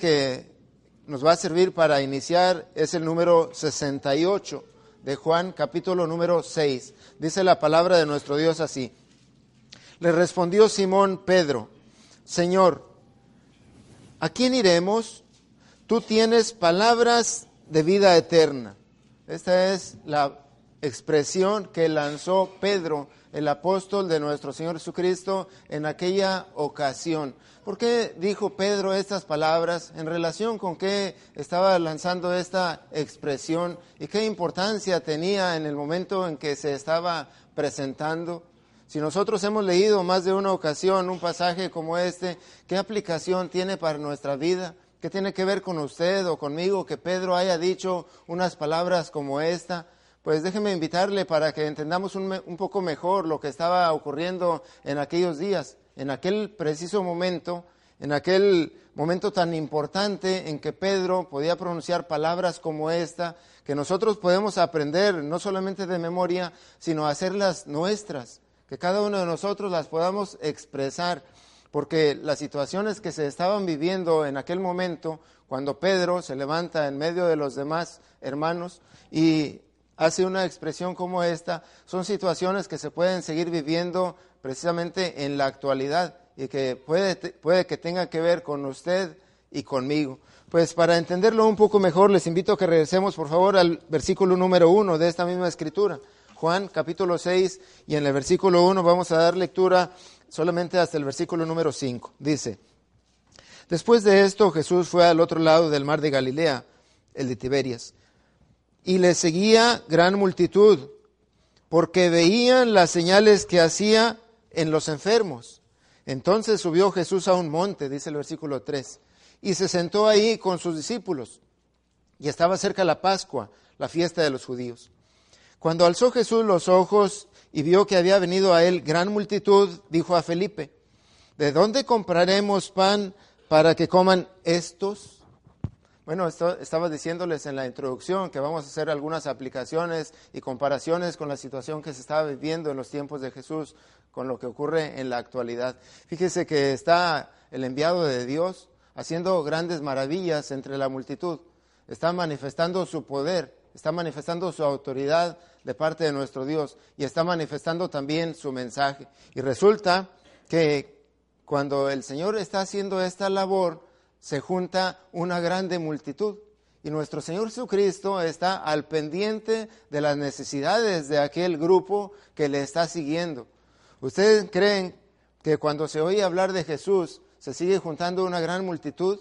que nos va a servir para iniciar es el número 68 de Juan, capítulo número 6. Dice la palabra de nuestro Dios así. Le respondió Simón Pedro, Señor, ¿a quién iremos? Tú tienes palabras de vida eterna. Esta es la expresión que lanzó Pedro, el apóstol de nuestro Señor Jesucristo, en aquella ocasión. ¿Por qué dijo Pedro estas palabras? ¿En relación con qué estaba lanzando esta expresión y qué importancia tenía en el momento en que se estaba presentando? Si nosotros hemos leído más de una ocasión un pasaje como este, ¿qué aplicación tiene para nuestra vida? ¿Qué tiene que ver con usted o conmigo que Pedro haya dicho unas palabras como esta? Pues déjeme invitarle para que entendamos un, un poco mejor lo que estaba ocurriendo en aquellos días en aquel preciso momento, en aquel momento tan importante en que Pedro podía pronunciar palabras como esta, que nosotros podemos aprender no solamente de memoria, sino hacerlas nuestras, que cada uno de nosotros las podamos expresar, porque las situaciones que se estaban viviendo en aquel momento, cuando Pedro se levanta en medio de los demás hermanos y hace una expresión como esta, son situaciones que se pueden seguir viviendo precisamente en la actualidad y que puede, puede que tenga que ver con usted y conmigo. Pues para entenderlo un poco mejor, les invito a que regresemos por favor al versículo número uno de esta misma escritura. Juan capítulo 6 y en el versículo 1 vamos a dar lectura solamente hasta el versículo número 5. Dice, después de esto Jesús fue al otro lado del mar de Galilea, el de Tiberias, y le seguía gran multitud, porque veían las señales que hacía en los enfermos. Entonces subió Jesús a un monte, dice el versículo 3, y se sentó ahí con sus discípulos. Y estaba cerca la Pascua, la fiesta de los judíos. Cuando alzó Jesús los ojos y vio que había venido a él gran multitud, dijo a Felipe, ¿de dónde compraremos pan para que coman estos? Bueno, estaba diciéndoles en la introducción que vamos a hacer algunas aplicaciones y comparaciones con la situación que se estaba viviendo en los tiempos de Jesús con lo que ocurre en la actualidad. Fíjese que está el enviado de Dios haciendo grandes maravillas entre la multitud. Está manifestando su poder, está manifestando su autoridad de parte de nuestro Dios y está manifestando también su mensaje. Y resulta que cuando el Señor está haciendo esta labor, se junta una grande multitud. Y nuestro Señor Jesucristo está al pendiente de las necesidades de aquel grupo que le está siguiendo. ¿Ustedes creen que cuando se oye hablar de Jesús se sigue juntando una gran multitud?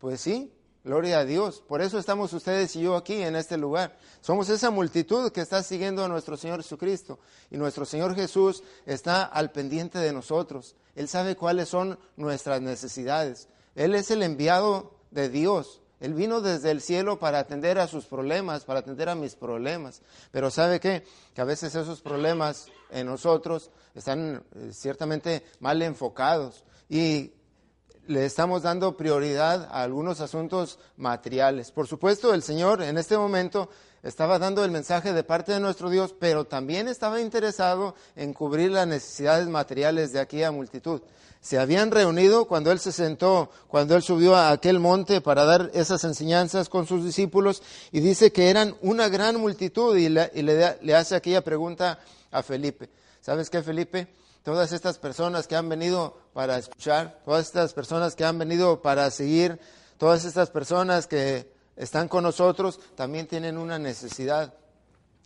Pues sí, gloria a Dios. Por eso estamos ustedes y yo aquí en este lugar. Somos esa multitud que está siguiendo a nuestro Señor Jesucristo. Y nuestro Señor Jesús está al pendiente de nosotros. Él sabe cuáles son nuestras necesidades. Él es el enviado de Dios. Él vino desde el cielo para atender a sus problemas, para atender a mis problemas. Pero ¿sabe qué? Que a veces esos problemas en nosotros están eh, ciertamente mal enfocados y le estamos dando prioridad a algunos asuntos materiales. Por supuesto, el Señor en este momento estaba dando el mensaje de parte de nuestro Dios, pero también estaba interesado en cubrir las necesidades materiales de aquella multitud se habían reunido cuando él se sentó, cuando él subió a aquel monte para dar esas enseñanzas con sus discípulos y dice que eran una gran multitud y, le, hace aquella pregunta a Felipe. ¿Sabes qué, Felipe? Todas estas personas que han venido para escuchar, todas estas personas que han venido para seguir, todas estas personas que están con nosotros, también tienen una necesidad.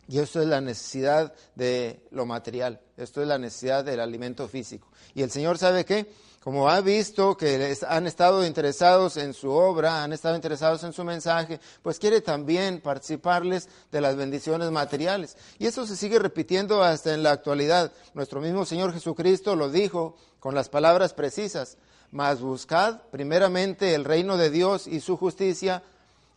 Y esto es la necesidad de lo material, esto es la necesidad del alimento físico. Y el Señor sabe que, como ha visto que han estado interesados en su obra, han estado interesados en su mensaje, pues quiere también participarles de las bendiciones materiales. Y eso se sigue repitiendo hasta en la actualidad. Nuestro mismo Señor Jesucristo lo dijo con las palabras precisas, mas buscad primeramente el reino de Dios y su justicia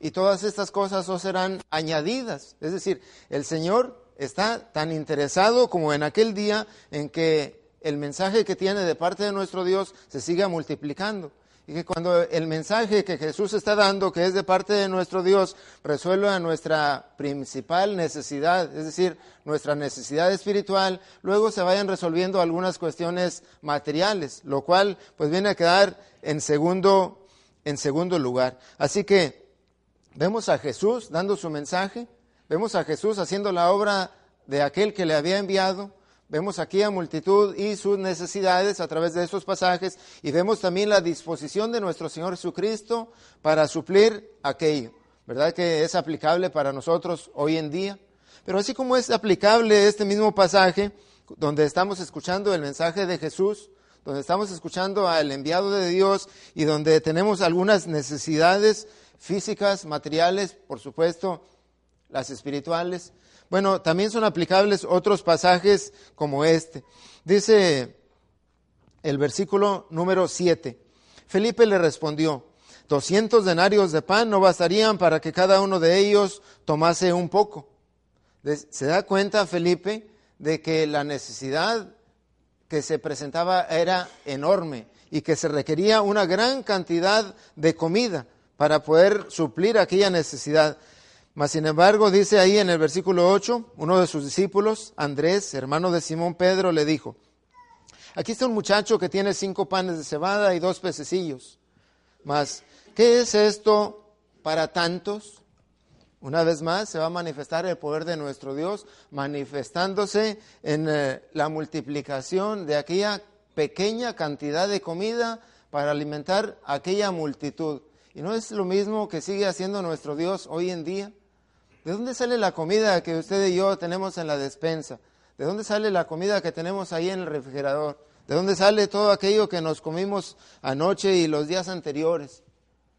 y todas estas cosas os serán añadidas. Es decir, el Señor está tan interesado como en aquel día en que el mensaje que tiene de parte de nuestro Dios se siga multiplicando. Y que cuando el mensaje que Jesús está dando, que es de parte de nuestro Dios, resuelva nuestra principal necesidad, es decir, nuestra necesidad espiritual, luego se vayan resolviendo algunas cuestiones materiales, lo cual pues viene a quedar en segundo en segundo lugar. Así que vemos a Jesús dando su mensaje, vemos a Jesús haciendo la obra de aquel que le había enviado, vemos aquí a multitud y sus necesidades a través de estos pasajes y vemos también la disposición de nuestro Señor Jesucristo para suplir aquello. ¿Verdad que es aplicable para nosotros hoy en día? Pero así como es aplicable este mismo pasaje, donde estamos escuchando el mensaje de Jesús, donde estamos escuchando al enviado de Dios y donde tenemos algunas necesidades físicas, materiales, por supuesto, las espirituales. Bueno, también son aplicables otros pasajes como este. Dice el versículo número 7. Felipe le respondió, doscientos denarios de pan no bastarían para que cada uno de ellos tomase un poco. ¿Se da cuenta Felipe de que la necesidad que se presentaba era enorme y que se requería una gran cantidad de comida para poder suplir aquella necesidad. Mas, sin embargo, dice ahí en el versículo 8, uno de sus discípulos, Andrés, hermano de Simón Pedro, le dijo, aquí está un muchacho que tiene cinco panes de cebada y dos pececillos. Mas, ¿qué es esto para tantos? Una vez más se va a manifestar el poder de nuestro Dios, manifestándose en eh, la multiplicación de aquella pequeña cantidad de comida para alimentar aquella multitud. Y no es lo mismo que sigue haciendo nuestro Dios hoy en día. ¿De dónde sale la comida que usted y yo tenemos en la despensa? ¿De dónde sale la comida que tenemos ahí en el refrigerador? ¿De dónde sale todo aquello que nos comimos anoche y los días anteriores?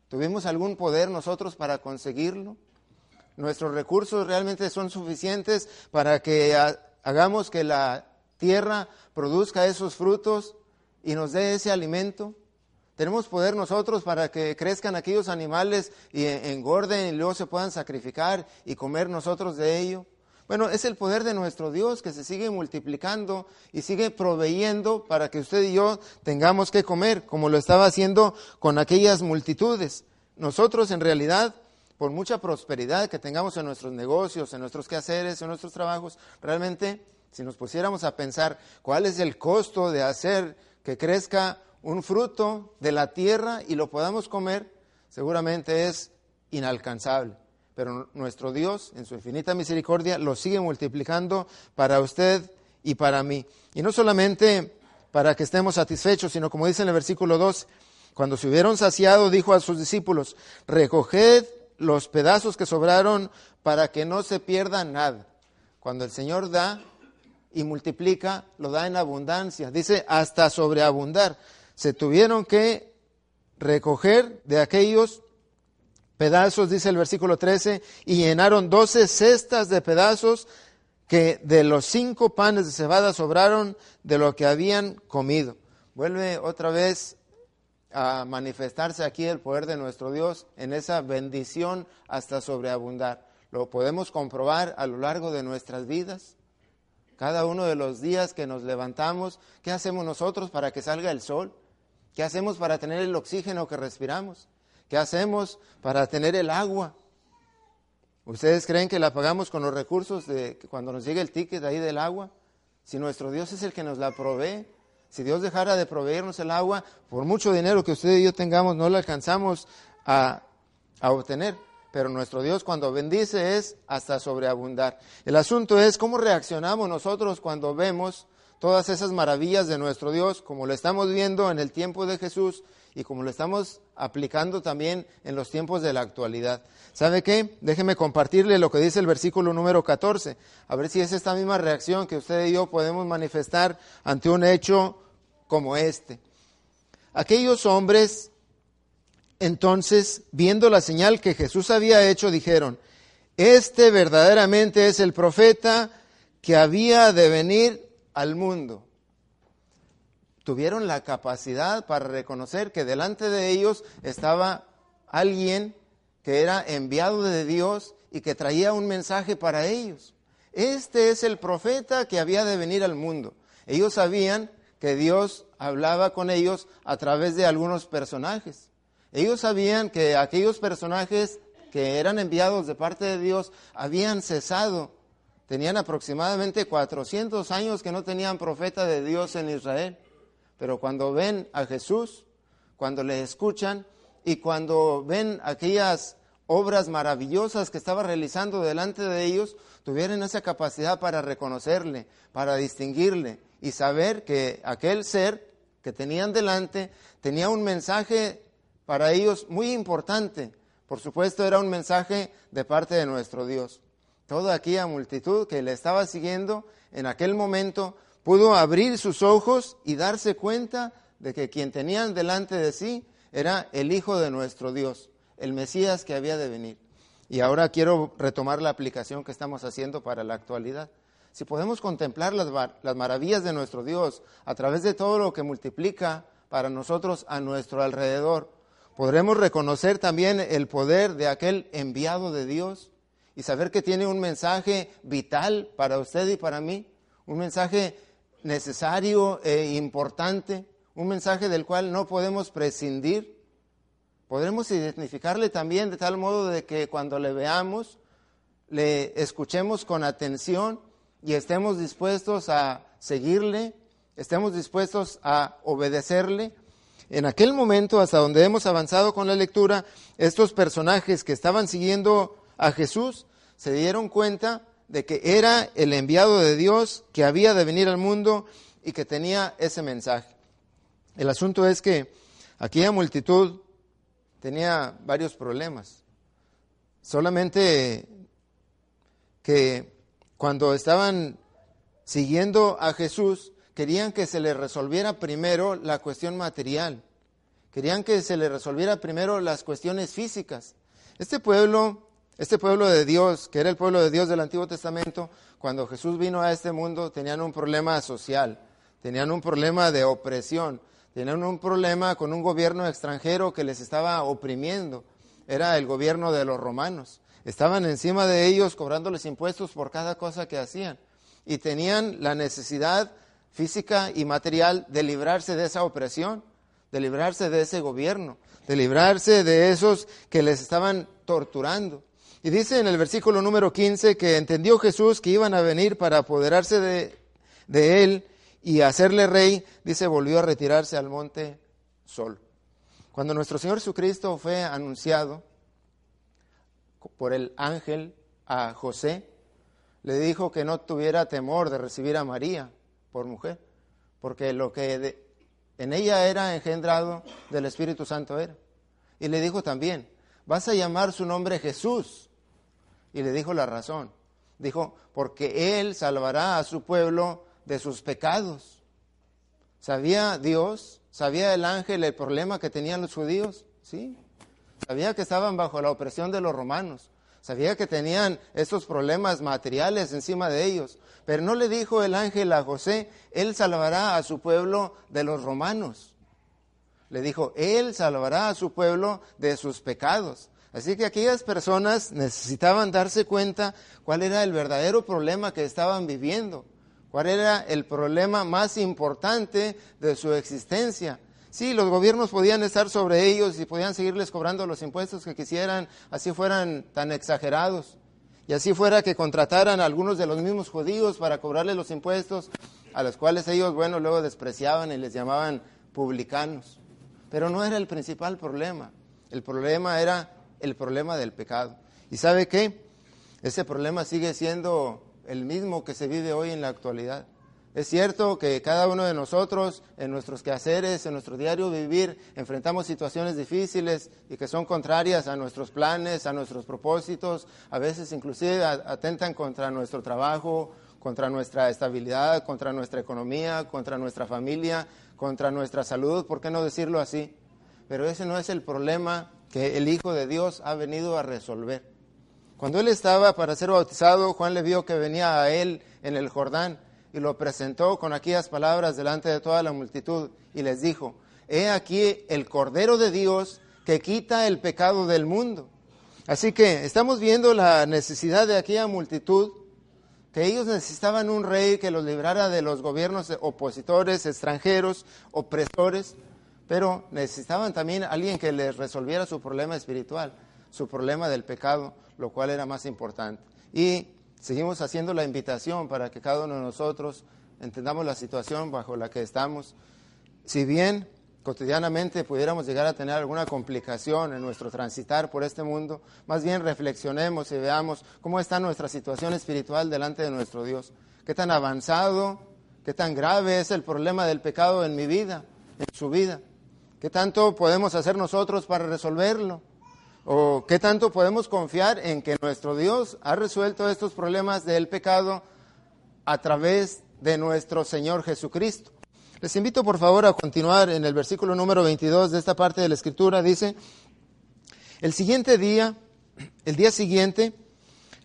¿Tuvimos algún poder nosotros para conseguirlo? Nuestros recursos realmente son suficientes para que hagamos que la tierra produzca esos frutos y nos dé ese alimento. Tenemos poder nosotros para que crezcan aquellos animales y engorden y luego se puedan sacrificar y comer nosotros de ello. Bueno, es el poder de nuestro Dios que se sigue multiplicando y sigue proveyendo para que usted y yo tengamos que comer, como lo estaba haciendo con aquellas multitudes. Nosotros en realidad por mucha prosperidad que tengamos en nuestros negocios, en nuestros quehaceres, en nuestros trabajos, realmente si nos pusiéramos a pensar cuál es el costo de hacer que crezca un fruto de la tierra y lo podamos comer, seguramente es inalcanzable. Pero nuestro Dios, en su infinita misericordia, lo sigue multiplicando para usted y para mí. Y no solamente para que estemos satisfechos, sino como dice en el versículo 2, cuando se hubieron saciado, dijo a sus discípulos, recoged los pedazos que sobraron para que no se pierda nada. Cuando el Señor da y multiplica, lo da en abundancia. Dice hasta sobreabundar. Se tuvieron que recoger de aquellos pedazos, dice el versículo 13, y llenaron doce cestas de pedazos que de los cinco panes de cebada sobraron de lo que habían comido. Vuelve otra vez a manifestarse aquí el poder de nuestro Dios en esa bendición hasta sobreabundar. Lo podemos comprobar a lo largo de nuestras vidas. Cada uno de los días que nos levantamos, ¿qué hacemos nosotros para que salga el sol? ¿Qué hacemos para tener el oxígeno que respiramos? ¿Qué hacemos para tener el agua? ¿Ustedes creen que la pagamos con los recursos de cuando nos llegue el ticket ahí del agua? Si nuestro Dios es el que nos la provee, si Dios dejara de proveernos el agua, por mucho dinero que usted y yo tengamos, no lo alcanzamos a, obtener. Pero nuestro Dios cuando bendice es hasta sobreabundar. El asunto es cómo reaccionamos nosotros cuando vemos todas esas maravillas de nuestro Dios, como lo estamos viendo en el tiempo de Jesús y como lo estamos aplicando también en los tiempos de la actualidad. ¿Sabe qué? Déjeme compartirle lo que dice el versículo número 14, a ver si es esta misma reacción que usted y yo podemos manifestar ante un hecho como este. Aquellos hombres, entonces, viendo la señal que Jesús había hecho, dijeron, este verdaderamente es el profeta que había de venir al mundo. Tuvieron la capacidad para reconocer que delante de ellos estaba alguien que era enviado de Dios y que traía un mensaje para ellos. Este es el profeta que había de venir al mundo. Ellos sabían que Dios hablaba con ellos a través de algunos personajes. Ellos sabían que aquellos personajes que eran enviados de parte de Dios habían cesado. Tenían aproximadamente 400 años que no tenían profeta de Dios en Israel. Pero cuando ven a Jesús, cuando le escuchan, y cuando ven aquellas obras maravillosas que estaba realizando delante de ellos, tuvieran esa capacidad para reconocerle, para distinguirle y saber que aquel ser que tenían delante tenía un mensaje para ellos muy importante. Por supuesto, era un mensaje de parte de nuestro Dios. Toda aquella multitud que le estaba siguiendo en aquel momento pudo abrir sus ojos y darse cuenta de que quien tenían delante de sí era el Hijo de nuestro Dios, el Mesías que había de venir. Y ahora quiero retomar la aplicación que estamos haciendo para la actualidad. Si podemos contemplar las, las, maravillas de nuestro Dios a través de todo lo que multiplica para nosotros a nuestro alrededor, podremos reconocer también el poder de aquel enviado de Dios y saber que tiene un mensaje vital para usted y para mí, un mensaje necesario e importante, un mensaje del cual no podemos prescindir. Podremos identificarle también de tal modo de que cuando le veamos, le escuchemos con atención y estemos dispuestos a seguirle, estemos dispuestos a obedecerle. En aquel momento, hasta donde hemos avanzado con la lectura, estos personajes que estaban siguiendo a Jesús se dieron cuenta de que era el enviado de Dios que había de venir al mundo y que tenía ese mensaje. El asunto es que aquella multitud tenía varios problemas. Solamente que cuando estaban siguiendo a Jesús, querían que se le resolviera primero la cuestión material. Querían que se le resolviera primero las cuestiones físicas. Este pueblo este pueblo de Dios, que era el pueblo de Dios del Antiguo Testamento, cuando Jesús vino a este mundo, tenían un problema social, tenían un problema de opresión, tenían un problema con un gobierno extranjero que les estaba oprimiendo. Era el gobierno de los romanos. Estaban encima de ellos cobrándoles impuestos por cada cosa que hacían. Y tenían la necesidad física y material de librarse de esa opresión, de librarse de ese gobierno, de librarse de esos que les estaban torturando. Y dice en el versículo número 15 que entendió Jesús que iban a venir para apoderarse de, él y hacerle rey, dice, volvió a retirarse al monte solo. Cuando nuestro Señor Jesucristo fue anunciado por el ángel a José, le dijo que no tuviera temor de recibir a María por mujer, porque lo que en ella era engendrado del Espíritu Santo era. Y le dijo también, vas a llamar su nombre Jesús, y le dijo la razón. Dijo, porque Él salvará a su pueblo de sus pecados. ¿Sabía Dios, sabía el ángel el problema que tenían los judíos? Sí. Sabía que estaban bajo la opresión de los romanos. Sabía que tenían esos problemas materiales encima de ellos. Pero no le dijo el ángel a José, Él salvará a su pueblo de los romanos. Le dijo, Él salvará a su pueblo de sus pecados. Así que aquellas personas necesitaban darse cuenta cuál era el verdadero problema que estaban viviendo, cuál era el problema más importante de su existencia. Sí, los gobiernos podían estar sobre ellos y podían seguirles cobrando los impuestos que quisieran, así fueran tan exagerados. Y así fuera que contrataran a algunos de los mismos judíos para cobrarles los impuestos, a los cuales ellos, bueno, luego despreciaban y les llamaban publicanos. Pero no era el principal problema. El problema era el problema del pecado. ¿Y sabe qué? Ese problema sigue siendo el mismo que se vive hoy en la actualidad. Es cierto que cada uno de nosotros, en nuestros quehaceres, en nuestro diario vivir, enfrentamos situaciones difíciles y que son contrarias a nuestros planes, a nuestros propósitos, a veces inclusive atentan contra nuestro trabajo, contra nuestra estabilidad, contra nuestra economía, contra nuestra familia, contra nuestra salud, ¿por qué no decirlo así? Pero ese no es el problema que el Hijo de Dios ha venido a resolver. Cuando él estaba para ser bautizado, Juan le vio que venía a él en el Jordán y lo presentó con aquellas palabras delante de toda la multitud y les dijo, he aquí el Cordero de Dios que quita el pecado del mundo. Así que estamos viendo la necesidad de aquella multitud, que ellos necesitaban un rey que los librara de los gobiernos opositores, extranjeros, opresores, pero necesitaban también alguien que les resolviera su problema espiritual, su problema del pecado, lo cual era más importante. Y seguimos haciendo la invitación para que cada uno de nosotros entendamos la situación bajo la que estamos. Si bien cotidianamente pudiéramos llegar a tener alguna complicación en nuestro transitar por este mundo, más bien reflexionemos y veamos cómo está nuestra situación espiritual delante de nuestro Dios. Qué tan avanzado, qué tan grave es el problema del pecado en mi vida, en su vida. ¿Qué tanto podemos hacer nosotros para resolverlo? ¿O qué tanto podemos confiar en que nuestro Dios ha resuelto estos problemas del pecado a través de nuestro Señor Jesucristo? Les invito por favor a continuar en el versículo número 22 de esta parte de la escritura. Dice, el siguiente día, el día siguiente,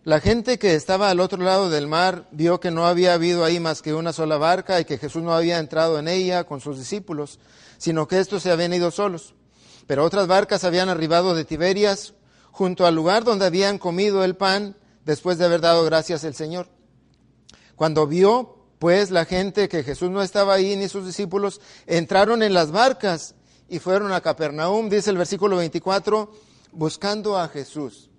la gente que estaba al otro lado del mar vio que no había habido ahí más que una sola barca y que Jesús no había entrado en ella con sus discípulos, sino que estos se habían ido solos. Pero otras barcas habían arribado de Tiberias junto al lugar donde habían comido el pan después de haber dado gracias al Señor. Cuando vio pues la gente que Jesús no estaba ahí ni sus discípulos entraron en las barcas y fueron a Capernaum, dice el versículo 24, buscando a Jesús.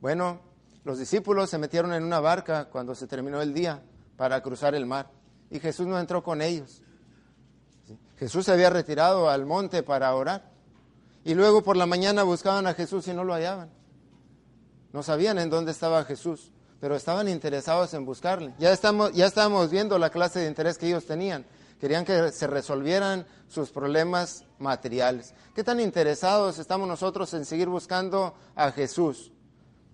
Bueno, los discípulos se metieron en una barca cuando se terminó el día para cruzar el mar y Jesús no entró con ellos. Jesús se había retirado al monte para orar y luego por la mañana buscaban a Jesús y no lo hallaban. No sabían en dónde estaba Jesús pero estaban interesados en buscarle. Ya, estamos, ya estábamos viendo la clase de interés que ellos tenían. Querían que se resolvieran sus problemas materiales. ¿Qué tan interesados estamos nosotros en seguir buscando a Jesús?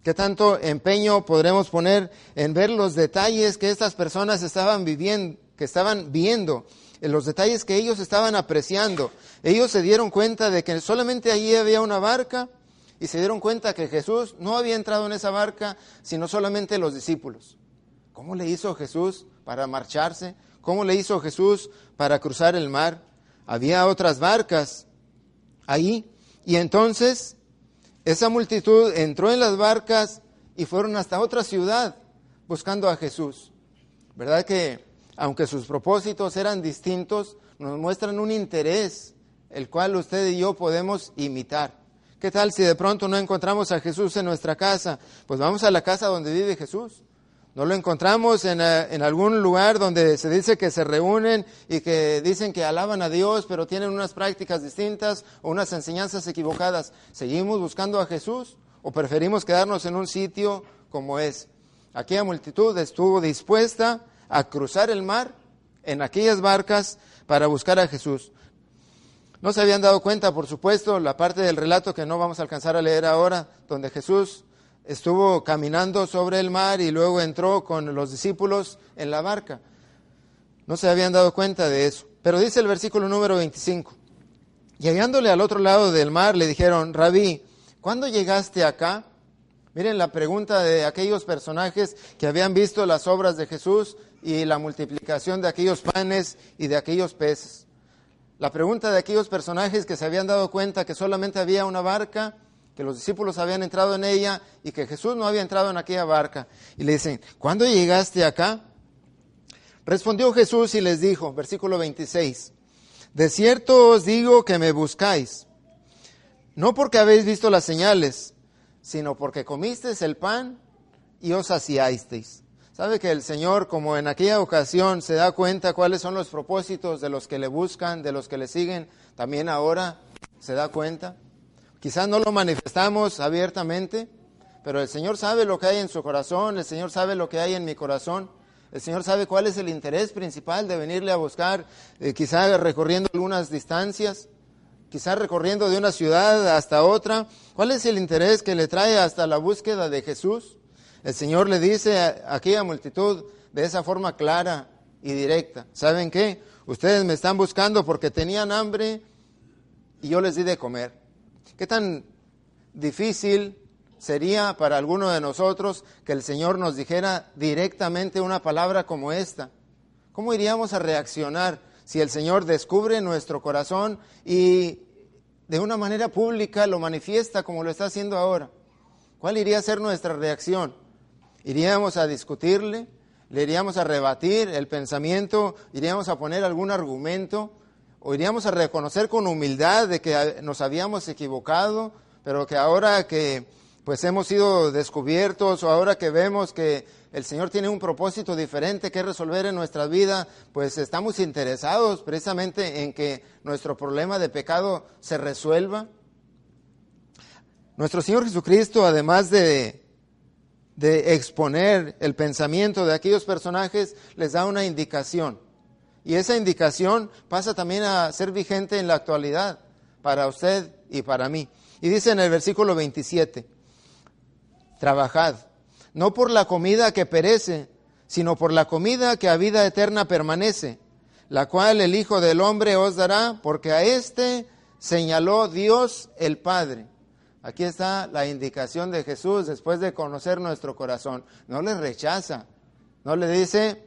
¿Qué tanto empeño podremos poner en ver los detalles que estas personas estaban viviendo, que estaban viendo, en los detalles que ellos estaban apreciando? Ellos se dieron cuenta de que solamente allí había una barca, y se dieron cuenta que Jesús no había entrado en esa barca, sino solamente los discípulos. ¿Cómo le hizo Jesús para marcharse? ¿Cómo le hizo Jesús para cruzar el mar? Había otras barcas ahí. Y entonces esa multitud entró en las barcas y fueron hasta otra ciudad buscando a Jesús. ¿Verdad que aunque sus propósitos eran distintos, nos muestran un interés, el cual usted y yo podemos imitar? ¿Qué tal si de pronto no encontramos a Jesús en nuestra casa? Pues vamos a la casa donde vive Jesús. No lo encontramos en, eh, en, algún lugar donde se dice que se reúnen y que dicen que alaban a Dios, pero tienen unas prácticas distintas o unas enseñanzas equivocadas. ¿Seguimos buscando a Jesús o preferimos quedarnos en un sitio como es? Aquella multitud estuvo dispuesta a cruzar el mar en aquellas barcas para buscar a Jesús. No se habían dado cuenta, por supuesto, la parte del relato que no vamos a alcanzar a leer ahora, donde Jesús estuvo caminando sobre el mar y luego entró con los discípulos en la barca. No se habían dado cuenta de eso. Pero dice el versículo número 25. Y hallándole al otro lado del mar, le dijeron, Rabí, ¿cuándo llegaste acá? Miren la pregunta de aquellos personajes que habían visto las obras de Jesús y la multiplicación de aquellos panes y de aquellos peces. La pregunta de aquellos personajes que se habían dado cuenta que solamente había una barca, que los discípulos habían entrado en ella y que Jesús no había entrado en aquella barca. Y le dicen, ¿cuándo llegaste acá? Respondió Jesús y les dijo, versículo 26, de cierto os digo que me buscáis, no porque habéis visto las señales, sino porque comisteis el pan y os saciasteis. Sabe que el Señor, como en aquella ocasión, se da cuenta cuáles son los propósitos de los que le buscan, de los que le siguen, también ahora se da cuenta. Quizás no lo manifestamos abiertamente, pero el Señor sabe lo que hay en su corazón, el Señor sabe lo que hay en mi corazón. El Señor sabe cuál es el interés principal de venirle a buscar, eh, quizás recorriendo algunas distancias, quizás recorriendo de una ciudad hasta otra. ¿Cuál es el interés que le trae hasta la búsqueda de Jesús? El Señor le dice a aquella multitud de esa forma clara y directa, ¿saben qué? Ustedes me están buscando porque tenían hambre y yo les di de comer. ¿Qué tan difícil sería para alguno de nosotros que el Señor nos dijera directamente una palabra como esta? ¿Cómo iríamos a reaccionar si el Señor descubre nuestro corazón y de una manera pública lo manifiesta como lo está haciendo ahora? ¿Cuál iría a ser nuestra reacción? Iríamos a discutirle, le iríamos a rebatir el pensamiento, iríamos a poner algún argumento, o iríamos a reconocer con humildad de que nos habíamos equivocado, pero que ahora que pues hemos sido descubiertos o ahora que vemos que el Señor tiene un propósito diferente que resolver en nuestra vida, pues estamos interesados precisamente en que nuestro problema de pecado se resuelva. Nuestro Señor Jesucristo, además de, de exponer el pensamiento de aquellos personajes, les da una indicación. Y esa indicación pasa también a ser vigente en la actualidad para usted y para mí. Y dice en el versículo 27, trabajad, no por la comida que perece, sino por la comida que a vida eterna permanece, la cual el Hijo del Hombre os dará, porque a éste señaló Dios el Padre. Aquí está la indicación de Jesús después de conocer nuestro corazón. No le rechaza, no le dice,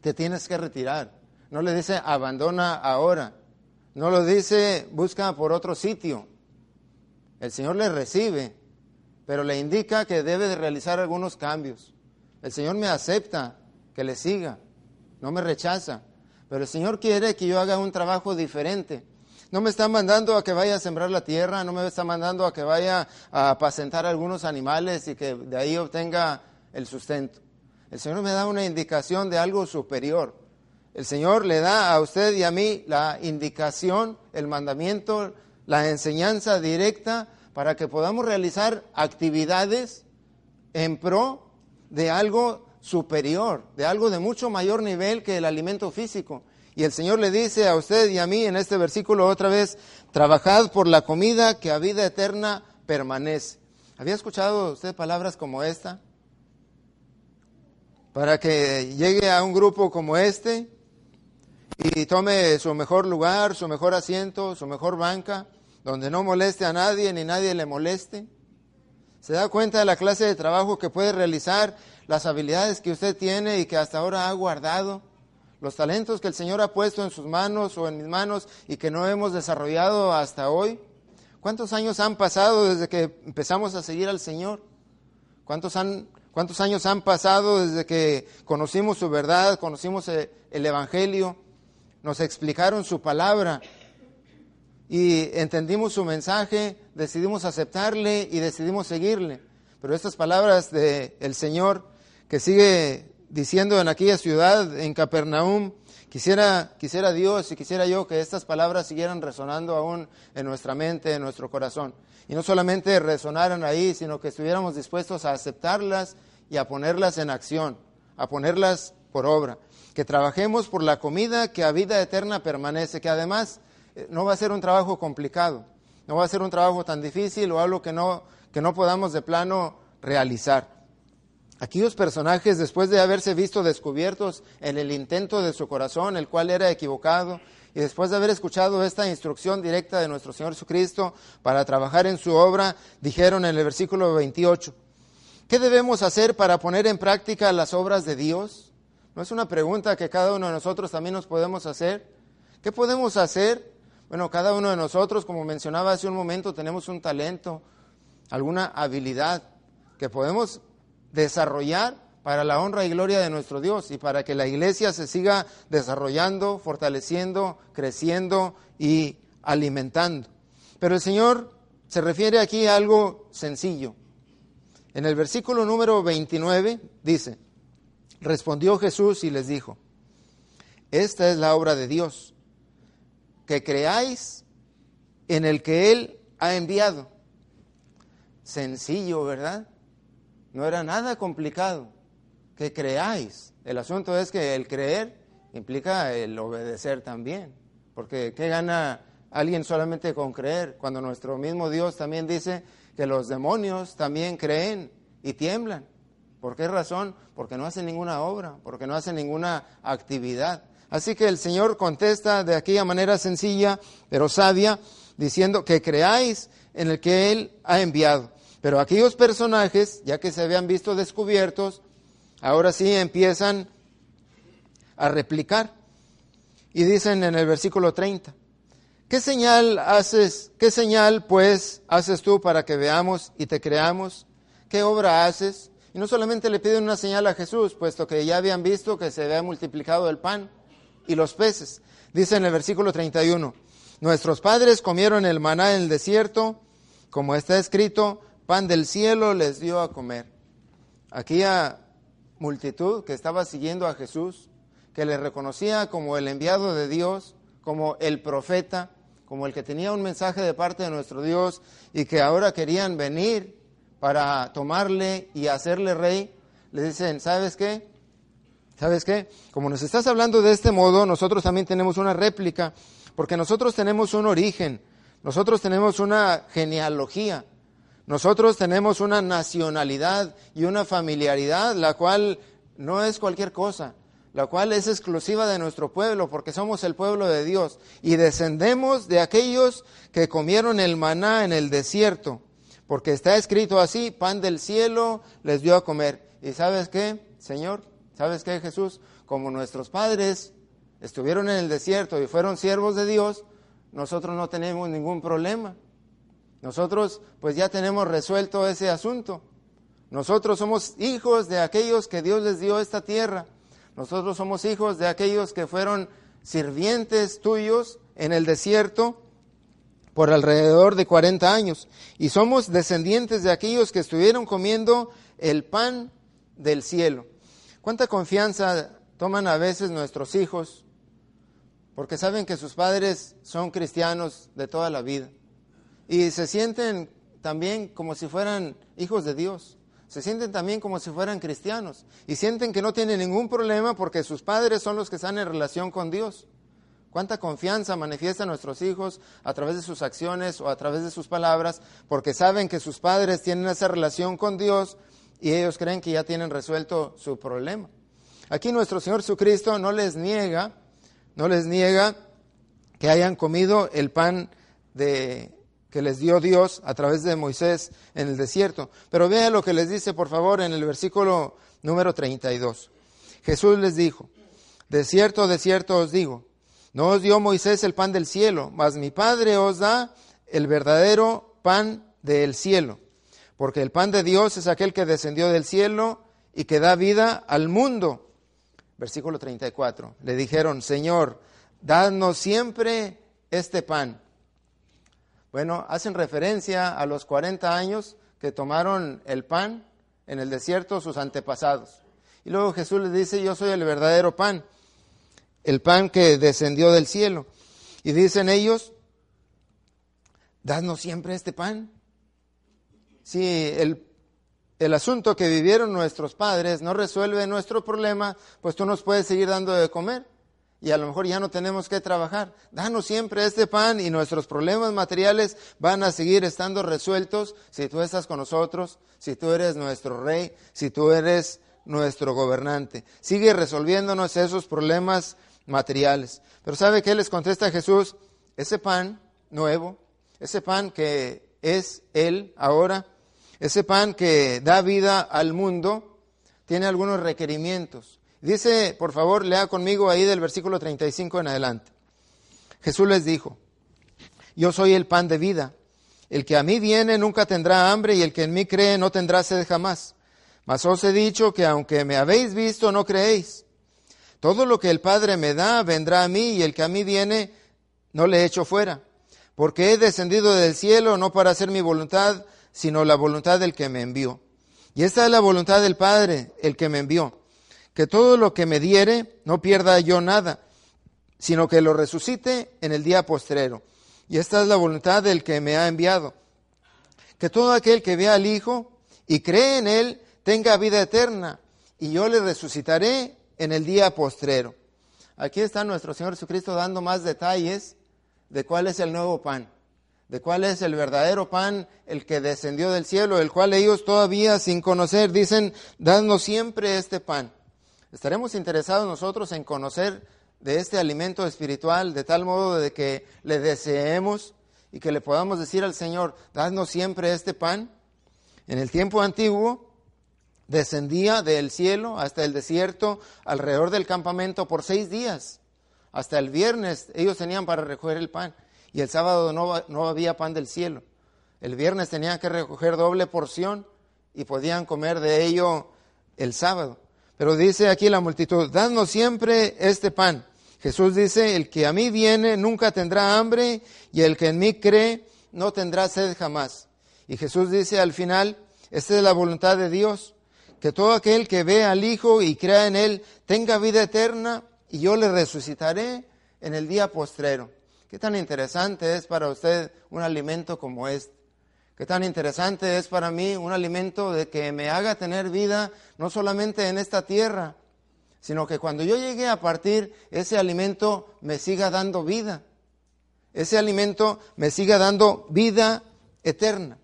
te tienes que retirar, no le dice, abandona ahora, no lo dice, busca por otro sitio. El Señor le recibe, pero le indica que debe de realizar algunos cambios. El Señor me acepta que le siga, no me rechaza, pero el Señor quiere que yo haga un trabajo diferente. No me está mandando a que vaya a sembrar la tierra, no me está mandando a que vaya a apacentar algunos animales y que de ahí obtenga el sustento. El Señor me da una indicación de algo superior. El Señor le da a usted y a mí la indicación, el mandamiento, la enseñanza directa para que podamos realizar actividades en pro de algo superior, de algo de mucho mayor nivel que el alimento físico. Y el Señor le dice a usted y a mí en este versículo otra vez, trabajad por la comida que a vida eterna permanece. ¿Había escuchado usted palabras como esta? Para que llegue a un grupo como este y tome su mejor lugar, su mejor asiento, su mejor banca donde no moleste a nadie ni nadie le moleste. Se da cuenta de la clase de trabajo que puede realizar, las habilidades que usted tiene y que hasta ahora ha guardado, los talentos que el Señor ha puesto en sus manos o en mis manos y que no hemos desarrollado hasta hoy. ¿Cuántos años han pasado desde que empezamos a seguir al Señor? ¿Cuántos, han, cuántos años han pasado desde que conocimos su verdad, conocimos el Evangelio, nos explicaron su palabra y entendimos su mensaje, decidimos aceptarle y decidimos seguirle. Pero estas palabras del Señor que sigue diciendo en aquella ciudad, en Capernaum, quisiera, quisiera Dios y quisiera yo que estas palabras siguieran resonando aún en nuestra mente, en nuestro corazón. Y no solamente resonaran ahí, sino que estuviéramos dispuestos a aceptarlas y a ponerlas en acción, a ponerlas por obra. Que trabajemos por la comida que a vida eterna permanece, que además eh, no va a ser un trabajo complicado, no va a ser un trabajo tan difícil o algo que no, que no podamos de plano realizar. Aquellos personajes, después de haberse visto descubiertos en el intento de su corazón, el cual era equivocado, y después de haber escuchado esta instrucción directa de nuestro Señor Jesucristo para trabajar en su obra, dijeron en el versículo 28, ¿qué debemos hacer para poner en práctica las obras de Dios? ¿No es una pregunta que cada uno de nosotros también nos podemos hacer? ¿Qué podemos hacer bueno, cada uno de nosotros, como mencionaba hace un momento, tenemos un talento, alguna habilidad que podemos desarrollar para la honra y gloria de nuestro Dios y para que la iglesia se siga desarrollando, fortaleciendo, creciendo y alimentando. Pero el Señor se refiere aquí a algo sencillo. En el versículo número 29 dice, respondió Jesús y les dijo, esta es la obra de Dios que creáis en el que Él ha enviado. Sencillo, ¿verdad? No era nada complicado. Que creáis. El asunto es que el creer implica el obedecer también. Porque ¿qué gana alguien solamente con creer? Cuando nuestro mismo Dios también dice que los demonios también creen y tiemblan. ¿Por qué razón? Porque no hacen ninguna obra, porque no hacen ninguna actividad. Así que el Señor contesta de aquella manera sencilla, pero sabia, diciendo que creáis en el que Él ha enviado. Pero aquellos personajes, ya que se habían visto descubiertos, ahora sí empiezan a replicar. Y dicen en el versículo 30, ¿qué señal haces, qué señal pues haces tú para que veamos y te creamos? ¿Qué obra haces? Y no solamente le piden una señal a Jesús, puesto que ya habían visto que se había multiplicado el pan, y los peces. Dice en el versículo 31, nuestros padres comieron el maná en el desierto, como está escrito, pan del cielo les dio a comer. Aquella multitud que estaba siguiendo a Jesús, que le reconocía como el enviado de Dios, como el profeta, como el que tenía un mensaje de parte de nuestro Dios y que ahora querían venir para tomarle y hacerle rey, le dicen, ¿sabes qué? ¿Sabes qué? Como nos estás hablando de este modo, nosotros también tenemos una réplica, porque nosotros tenemos un origen, nosotros tenemos una genealogía, nosotros tenemos una nacionalidad y una familiaridad, la cual no es cualquier cosa, la cual es exclusiva de nuestro pueblo, porque somos el pueblo de Dios y descendemos de aquellos que comieron el maná en el desierto, porque está escrito así, pan del cielo les dio a comer. ¿Y sabes qué, Señor? ¿Sabes qué, Jesús? Como nuestros padres estuvieron en el desierto y fueron siervos de Dios, nosotros no tenemos ningún problema. Nosotros pues ya tenemos resuelto ese asunto. Nosotros somos hijos de aquellos que Dios les dio esta tierra. Nosotros somos hijos de aquellos que fueron sirvientes tuyos en el desierto por alrededor de 40 años. Y somos descendientes de aquellos que estuvieron comiendo el pan del cielo. ¿Cuánta confianza toman a veces nuestros hijos porque saben que sus padres son cristianos de toda la vida y se sienten también como si fueran hijos de Dios? Se sienten también como si fueran cristianos y sienten que no tienen ningún problema porque sus padres son los que están en relación con Dios. Cuánta confianza manifiestan nuestros hijos a través de sus acciones o a través de sus palabras, porque saben que sus padres tienen esa relación con Dios y ellos creen que ya tienen resuelto su problema. Aquí nuestro Señor Jesucristo no les niega, no les niega que hayan comido el pan de, que les dio Dios a través de Moisés en el desierto. Pero vean lo que les dice, por favor, en el versículo número 32. Jesús les dijo, de cierto, de cierto os digo, no os dio Moisés el pan del cielo, mas mi Padre os da el verdadero pan del cielo porque el pan de Dios es aquel que descendió del cielo y que da vida al mundo. Versículo 34. Le dijeron, Señor, dadnos siempre este pan. Bueno, hacen referencia a los 40 años que tomaron el pan en el desierto sus antepasados. Y luego Jesús les dice, yo soy el verdadero pan, el pan que descendió del cielo. Y dicen ellos, dadnos siempre este pan si el, el asunto que vivieron nuestros padres no resuelve nuestro problema, pues tú nos puedes seguir dando de comer y a lo mejor ya no tenemos que trabajar. Danos siempre este pan y nuestros problemas materiales van a seguir estando resueltos si tú estás con nosotros, si tú eres nuestro rey, si tú eres nuestro gobernante. Sigue resolviéndonos esos problemas materiales. Pero ¿sabe qué les contesta Jesús? Ese pan nuevo, ese pan que es Él ahora, ese pan que da vida al mundo tiene algunos requerimientos. Dice, por favor, lea conmigo ahí del versículo 35 en adelante. Jesús les dijo, yo soy el pan de vida. El que a mí viene nunca tendrá hambre y el que en mí cree no tendrá sed jamás. Mas os he dicho que aunque me habéis visto, no creéis. Todo lo que el Padre me da vendrá a mí y el que a mí viene no le echo fuera. Porque he descendido del cielo no para hacer mi voluntad, sino la voluntad del que me envió. Y esta es la voluntad del Padre, el que me envió, que todo lo que me diere no pierda yo nada, sino que lo resucite en el día postrero. Y esta es la voluntad del que me ha enviado, que todo aquel que vea al Hijo y cree en Él tenga vida eterna, y yo le resucitaré en el día postrero. Aquí está nuestro Señor Jesucristo dando más detalles de cuál es el nuevo pan de cuál es el verdadero pan, el que descendió del cielo, el cual ellos todavía sin conocer dicen, danos siempre este pan. Estaremos interesados nosotros en conocer de este alimento espiritual de tal modo de que le deseemos y que le podamos decir al Señor, danos siempre este pan. En el tiempo antiguo descendía del cielo hasta el desierto alrededor del campamento por seis días. Hasta el viernes ellos tenían para recoger el pan y el sábado no, no había pan del cielo. El viernes tenían que recoger doble porción y podían comer de ello el sábado. Pero dice aquí la multitud, dadnos siempre este pan. Jesús dice, el que a mí viene nunca tendrá hambre y el que en mí cree no tendrá sed jamás. Y Jesús dice al final, esta es la voluntad de Dios, que todo aquel que ve al Hijo y crea en Él tenga vida eterna y yo le resucitaré en el día postrero. ¿Qué tan interesante es para usted un alimento como este? Qué tan interesante es para mí un alimento de que me haga tener vida no solamente en esta tierra, sino que cuando yo llegue a partir, ese alimento me siga dando vida. Ese alimento me siga dando vida eterna.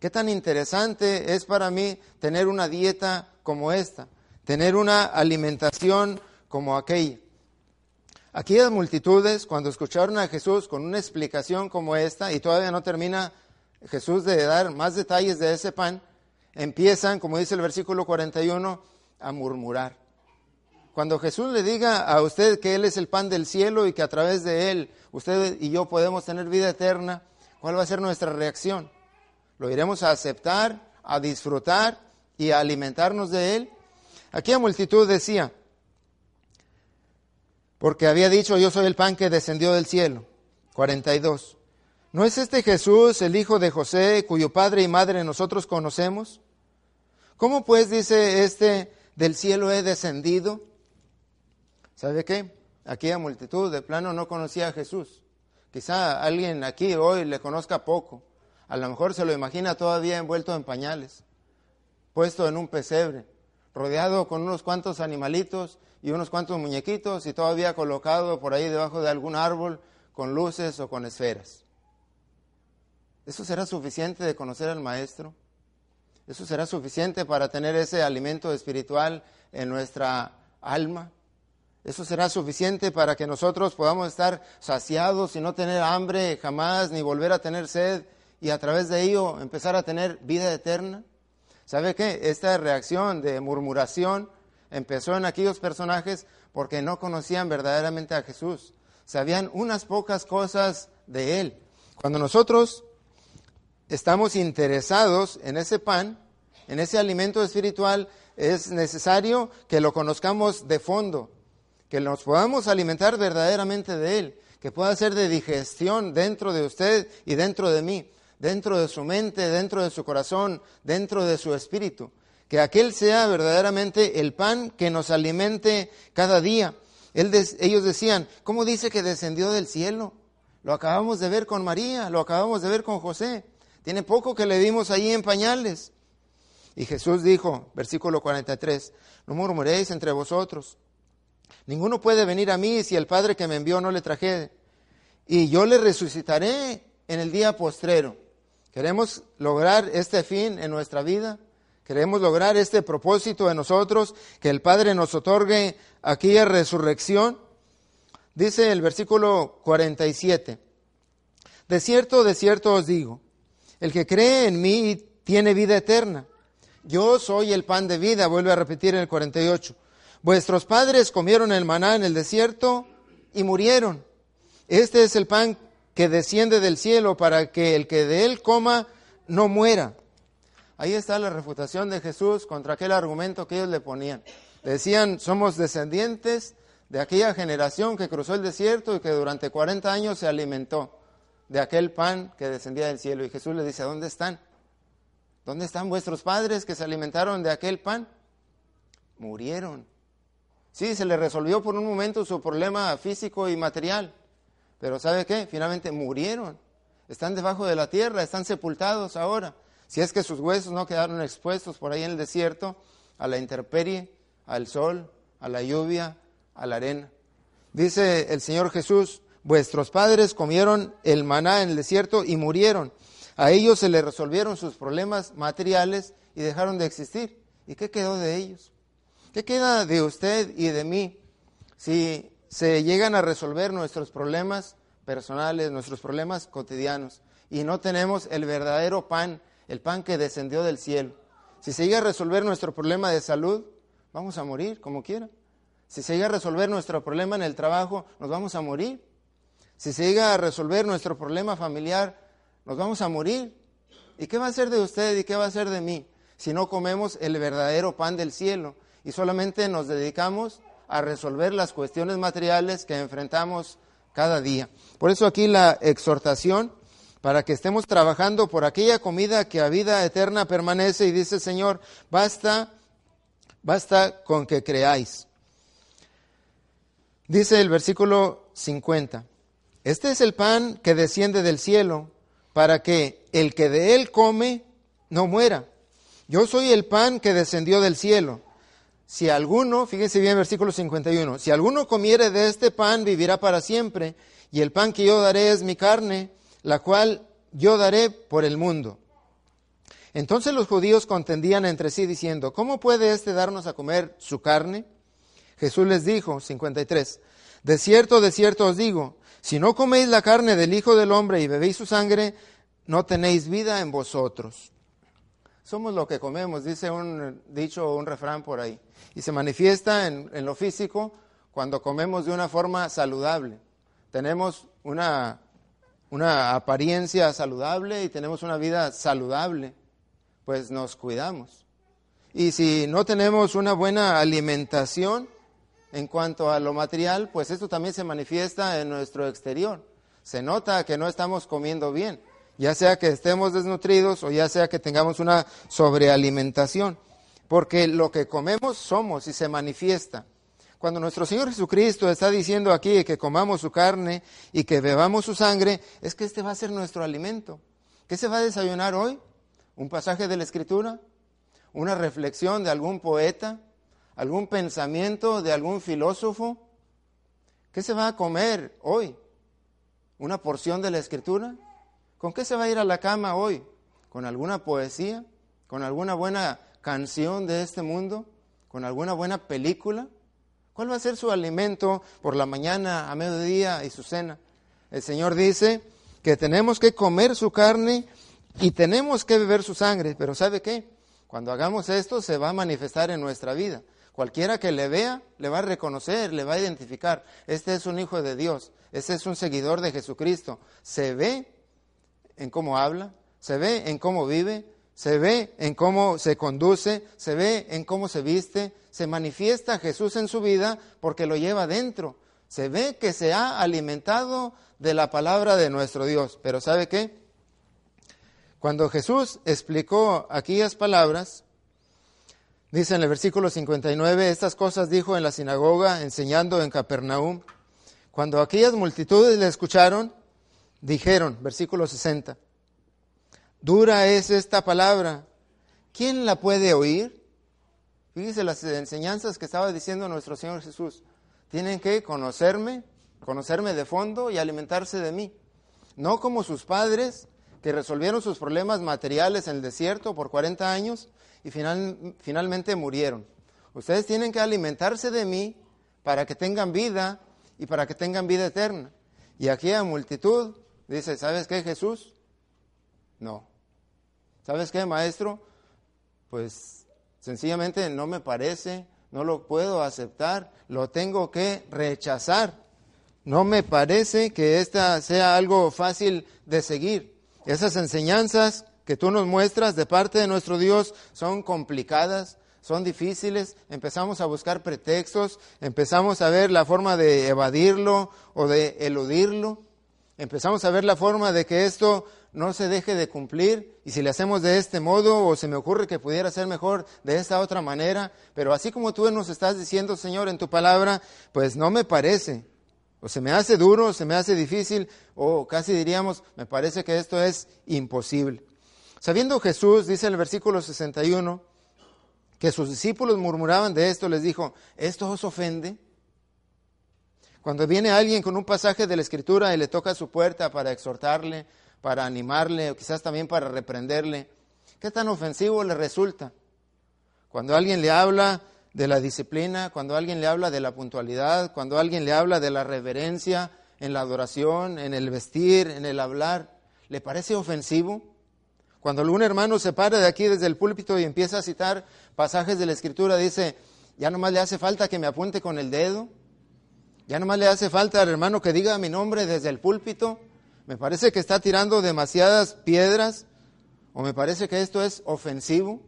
Qué tan interesante es para mí tener una dieta como esta, tener una alimentación como aquella. Aquellas multitudes, cuando escucharon a Jesús con una explicación como esta, y todavía no termina Jesús de dar más detalles de ese pan, empiezan, como dice el versículo 41, a murmurar. Cuando Jesús le diga a usted que Él es el pan del cielo y que a través de Él usted y yo podemos tener vida eterna, ¿cuál va a ser nuestra reacción? ¿Lo iremos a aceptar, a disfrutar y a alimentarnos de Él? Aquí la multitud decía, porque había dicho, yo soy el pan que descendió del cielo. 42. ¿No es este Jesús el hijo de José, cuyo padre y madre nosotros conocemos? ¿Cómo pues dice este, del cielo he descendido? ¿Sabe qué? Aquella multitud de plano no conocía a Jesús. Quizá alguien aquí hoy le conozca poco. A lo mejor se lo imagina todavía envuelto en pañales, puesto en un pesebre, rodeado con unos cuantos animalitos y unos cuantos muñequitos y todavía colocado por ahí debajo de algún árbol con luces o con esferas. ¿Eso será suficiente de conocer al Maestro? ¿Eso será suficiente para tener ese alimento espiritual en nuestra alma? ¿Eso será suficiente para que nosotros podamos estar saciados y no tener hambre jamás, ni volver a tener sed y a través de ello empezar a tener vida eterna? ¿Sabe qué? Esta reacción de murmuración empezó en aquellos personajes porque no conocían verdaderamente a Jesús. Sabían unas pocas cosas de Él. Cuando nosotros estamos interesados en ese pan, en ese alimento espiritual, es necesario que lo conozcamos de fondo, que nos podamos alimentar verdaderamente de él, que pueda ser de digestión dentro de usted y dentro de mí, dentro de su mente, dentro de su corazón, dentro de su espíritu. Que aquel sea verdaderamente el pan que nos alimente cada día. ellos decían, ¿cómo dice que descendió del cielo? Lo acabamos de ver con María, lo acabamos de ver con José. Tiene poco que le dimos allí en pañales. Y Jesús dijo, versículo 43, no murmuréis entre vosotros. Ninguno puede venir a mí si el Padre que me envió no le trajere. Y yo le resucitaré en el día postrero. ¿Queremos lograr este fin en nuestra vida? ¿Queremos lograr este propósito en nosotros? Que el Padre nos otorgue aquella resurrección. Dice el versículo 47. De cierto, de cierto os digo el que cree en mí tiene vida eterna. Yo soy el pan de vida, vuelve a repetir en el 48. Vuestros padres comieron el maná en el desierto y murieron. Este es el pan que desciende del cielo para que el que de él coma no muera. Ahí está la refutación de Jesús contra aquel argumento que ellos le ponían. decían, somos descendientes de aquella generación que cruzó el desierto y que durante 40 años se alimentó de aquel pan que descendía del cielo. Y Jesús le dice, ¿dónde están? ¿Dónde están vuestros padres que se alimentaron de aquel pan? Murieron. Sí, se le resolvió por un momento su problema físico y material, pero ¿sabe qué? Finalmente murieron. Están debajo de la tierra, están sepultados ahora. Si es que sus huesos no quedaron expuestos por ahí en el desierto, a la intemperie, al sol, a la lluvia, a la arena. Dice el Señor Jesús, Vuestros padres comieron el maná en el desierto y murieron. A ellos se les resolvieron sus problemas materiales y dejaron de existir. ¿Y qué quedó de ellos? ¿Qué queda de usted y de mí si se llegan a resolver nuestros problemas personales, nuestros problemas cotidianos y no tenemos el verdadero pan, el pan que descendió del cielo? Si se llega a resolver nuestro problema de salud, vamos a morir como quiera. Si se llega a resolver nuestro problema en el trabajo, nos vamos a morir. Si se llega a resolver nuestro problema familiar, nos vamos a morir. ¿Y qué va a ser de usted y qué va a ser de mí si no comemos el verdadero pan del cielo y solamente nos dedicamos a resolver las cuestiones materiales que enfrentamos cada día? Por eso aquí la exhortación para que estemos trabajando por aquella comida que a vida eterna permanece y dice el Señor, basta, basta con que creáis. Dice el versículo 50, este es el pan que desciende del cielo para que el que de él come no muera. Yo soy el pan que descendió del cielo. Si alguno, fíjense bien versículo 51, si alguno comiere de este pan vivirá para siempre, y el pan que yo daré es mi carne, la cual yo daré por el mundo. Entonces los judíos contendían entre sí diciendo, ¿cómo puede éste darnos a comer su carne? Jesús les dijo, 53, de cierto, de cierto os digo, si no coméis la carne del Hijo del Hombre y bebéis su sangre, no tenéis vida en vosotros. Somos lo que comemos, dice un dicho un refrán por ahí. Y se manifiesta en, en lo físico cuando comemos de una forma saludable. Tenemos una, una apariencia saludable y tenemos una vida saludable, pues nos cuidamos. Y si no tenemos una buena alimentación en cuanto a lo material, pues esto también se manifiesta en nuestro exterior. Se nota que no estamos comiendo bien ya sea que estemos desnutridos o ya sea que tengamos una sobrealimentación, porque lo que comemos somos y se manifiesta. Cuando nuestro Señor Jesucristo está diciendo aquí que comamos su carne y que bebamos su sangre, es que este va a ser nuestro alimento. ¿Qué se va a desayunar hoy? ¿Un pasaje de la Escritura? ¿Una reflexión de algún poeta? ¿Algún pensamiento de algún filósofo? ¿Qué se va a comer hoy? ¿Una porción de la Escritura? ¿Con qué se va a ir a la cama hoy? ¿Con alguna poesía? ¿Con alguna buena canción de este mundo? ¿Con alguna buena película? ¿Cuál va a ser su alimento por la mañana, a mediodía y su cena? El Señor dice que tenemos que comer su carne y tenemos que beber su sangre, pero ¿sabe qué? Cuando hagamos esto se va a manifestar en nuestra vida. Cualquiera que le vea le va a reconocer, le va a identificar. Este es un hijo de Dios, este es un seguidor de Jesucristo. Se ve en cómo habla, se ve en cómo vive, se ve en cómo se conduce, se ve en cómo se viste, se manifiesta Jesús en su vida porque lo lleva dentro. Se ve que se ha alimentado de la palabra de nuestro Dios. Pero ¿sabe qué? Cuando Jesús explicó aquellas palabras, dice en el versículo 59, estas cosas dijo en la sinagoga, enseñando en Capernaum. Cuando aquellas multitudes le escucharon, dijeron, versículo 60, dura es esta palabra, ¿quién la puede oír? Fíjese las enseñanzas que estaba diciendo nuestro Señor Jesús. Tienen que conocerme, conocerme de fondo y alimentarse de mí. No como sus padres que resolvieron sus problemas materiales en el desierto por 40 años y final, finalmente murieron. Ustedes tienen que alimentarse de mí para que tengan vida y para que tengan vida eterna. Y aquí a multitud Dice, ¿sabes qué, Jesús? No. ¿Sabes qué, maestro? Pues sencillamente no me parece, no lo puedo aceptar, lo tengo que rechazar. No me parece que esta sea algo fácil de seguir. Esas enseñanzas que tú nos muestras de parte de nuestro Dios son complicadas, son difíciles, empezamos a buscar pretextos, empezamos a ver la forma de evadirlo o de eludirlo. Empezamos a ver la forma de que esto no se deje de cumplir. Y si le hacemos de este modo o se me ocurre que pudiera ser mejor de esta otra manera, pero así como tú nos estás diciendo, Señor, en tu palabra, pues no me parece, o se me hace duro, se me hace difícil, o casi diríamos, me parece que esto es imposible. Sabiendo Jesús, dice en el versículo 61, que sus discípulos murmuraban de esto, les dijo, ¿esto os ofende? Cuando viene alguien con un pasaje de la Escritura y le toca su puerta para exhortarle, para animarle, o quizás también para reprenderle, ¿qué tan ofensivo le resulta? Cuando alguien le habla de la disciplina, cuando alguien le habla de la puntualidad, cuando alguien le habla de la reverencia en la adoración, en el vestir, en el hablar, ¿le parece ofensivo? Cuando algún hermano se para de aquí desde el púlpito y empieza a citar pasajes de la Escritura, dice, ya nomás le hace falta que me apunte con el dedo, ya nomás le hace falta al hermano que diga mi nombre desde el púlpito. Me parece que está tirando demasiadas piedras o me parece que esto es ofensivo.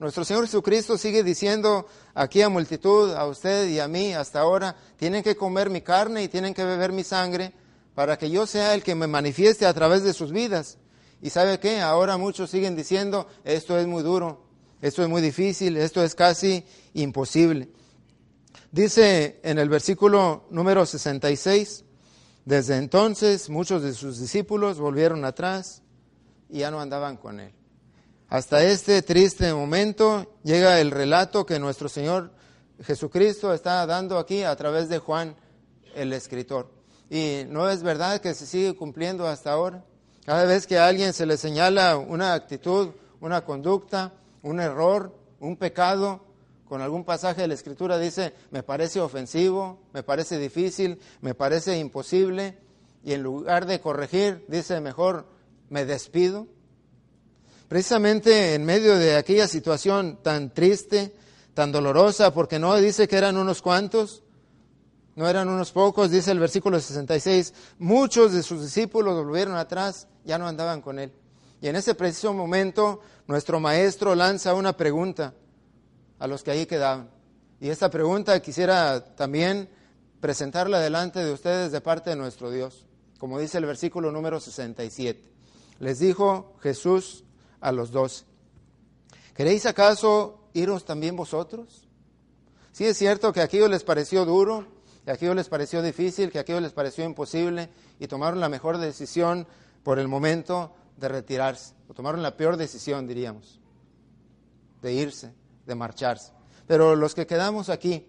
Nuestro Señor Jesucristo sigue diciendo aquí a multitud, a usted y a mí hasta ahora, tienen que comer mi carne y tienen que beber mi sangre para que yo sea el que me manifieste a través de sus vidas. Y sabe qué, ahora muchos siguen diciendo, esto es muy duro, esto es muy difícil, esto es casi imposible. Dice en el versículo número 66, desde entonces muchos de sus discípulos volvieron atrás y ya no andaban con él. Hasta este triste momento llega el relato que nuestro Señor Jesucristo está dando aquí a través de Juan el escritor. Y no es verdad que se sigue cumpliendo hasta ahora. Cada vez que a alguien se le señala una actitud, una conducta, un error, un pecado, con algún pasaje de la Escritura dice, me parece ofensivo, me parece difícil, me parece imposible, y en lugar de corregir, dice, mejor me despido. Precisamente en medio de aquella situación tan triste, tan dolorosa, porque no dice que eran unos cuantos, no eran unos pocos, dice el versículo 66, muchos de sus discípulos volvieron atrás, ya no andaban con él. Y en ese preciso momento nuestro maestro lanza una pregunta a los que ahí quedaban. Y esta pregunta quisiera también presentarla delante de ustedes de parte de nuestro Dios, como dice el versículo número 67. Les dijo Jesús a los doce, ¿queréis acaso iros también vosotros? Sí es cierto que aquello les pareció duro, que aquello les pareció difícil, que aquello les pareció imposible y tomaron la mejor decisión por el momento de retirarse, o tomaron la peor decisión, diríamos, de irse, de marcharse. Pero los que quedamos aquí,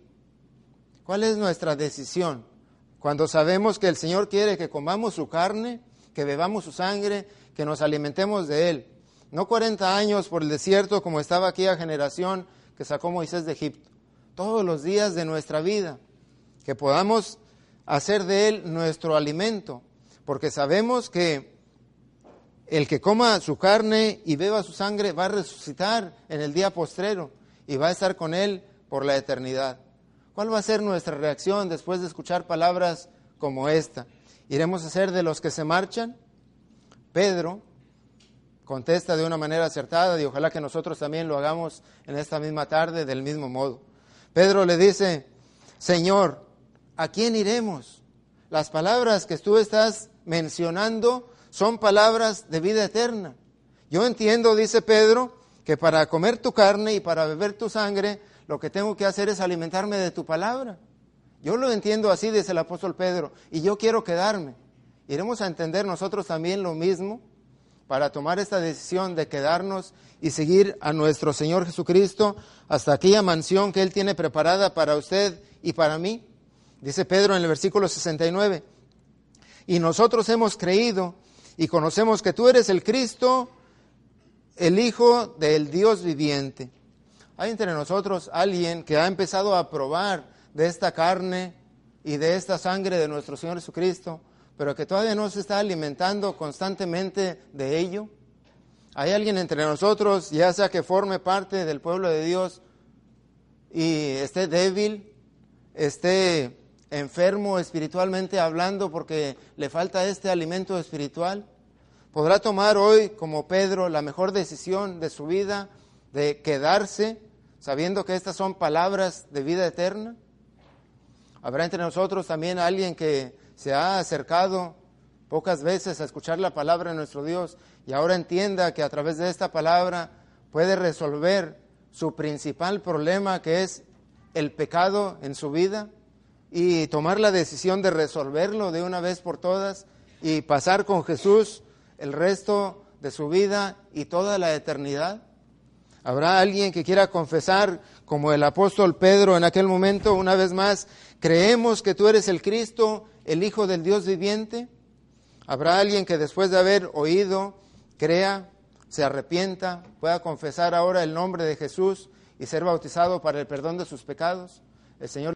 ¿cuál es nuestra decisión? Cuando sabemos que el Señor quiere que comamos su carne, que bebamos su sangre, que nos alimentemos de Él. No 40 años por el desierto como estaba aquella generación que sacó Moisés de Egipto. Todos los días de nuestra vida que podamos hacer de Él nuestro alimento, porque sabemos que el que coma su carne y beba su sangre va a resucitar en el día postrero y va a estar con Él por la eternidad. ¿Cuál va a ser nuestra reacción después de escuchar palabras como esta? ¿Iremos a ser de los que se marchan? Pedro contesta de una manera acertada y ojalá que nosotros también lo hagamos en esta misma tarde del mismo modo. Pedro le dice, Señor, ¿a quién iremos? Las palabras que tú estás mencionando son palabras de vida eterna. Yo entiendo, dice Pedro, que para comer tu carne y para beber tu sangre, lo que tengo que hacer es alimentarme de tu palabra. Yo lo entiendo así, dice el apóstol Pedro, y yo quiero quedarme. Iremos a entender nosotros también lo mismo para tomar esta decisión de quedarnos y seguir a nuestro Señor Jesucristo hasta aquella mansión que Él tiene preparada para usted y para mí. Dice Pedro en el versículo 69, y nosotros hemos creído y conocemos que tú eres el Cristo, el Hijo del Dios viviente. Hay entre nosotros alguien que ha empezado a probar de esta carne y de esta sangre de nuestro Señor Jesucristo, pero que todavía no se está alimentando constantemente de ello. Hay alguien entre nosotros, ya sea que forme parte del pueblo de Dios y esté débil, esté enfermo espiritualmente hablando porque le falta este alimento espiritual, podrá tomar hoy, como Pedro, la mejor decisión de su vida de quedarse sabiendo que estas son palabras de vida eterna. Habrá entre nosotros también alguien que se ha acercado pocas veces a escuchar la palabra de nuestro Dios y ahora entienda que a través de esta palabra puede resolver su principal problema que es el pecado en su vida y tomar la decisión de resolverlo de una vez por todas y pasar con Jesús el resto de su vida y toda la eternidad? ¿Habrá alguien que quiera confesar, como el apóstol Pedro en aquel momento, una vez más, creemos que tú eres el Cristo, el Hijo del Dios viviente? ¿Habrá alguien que después de haber oído, crea, se arrepienta, pueda confesar ahora el nombre de Jesús y ser bautizado para el perdón de sus pecados? El Señor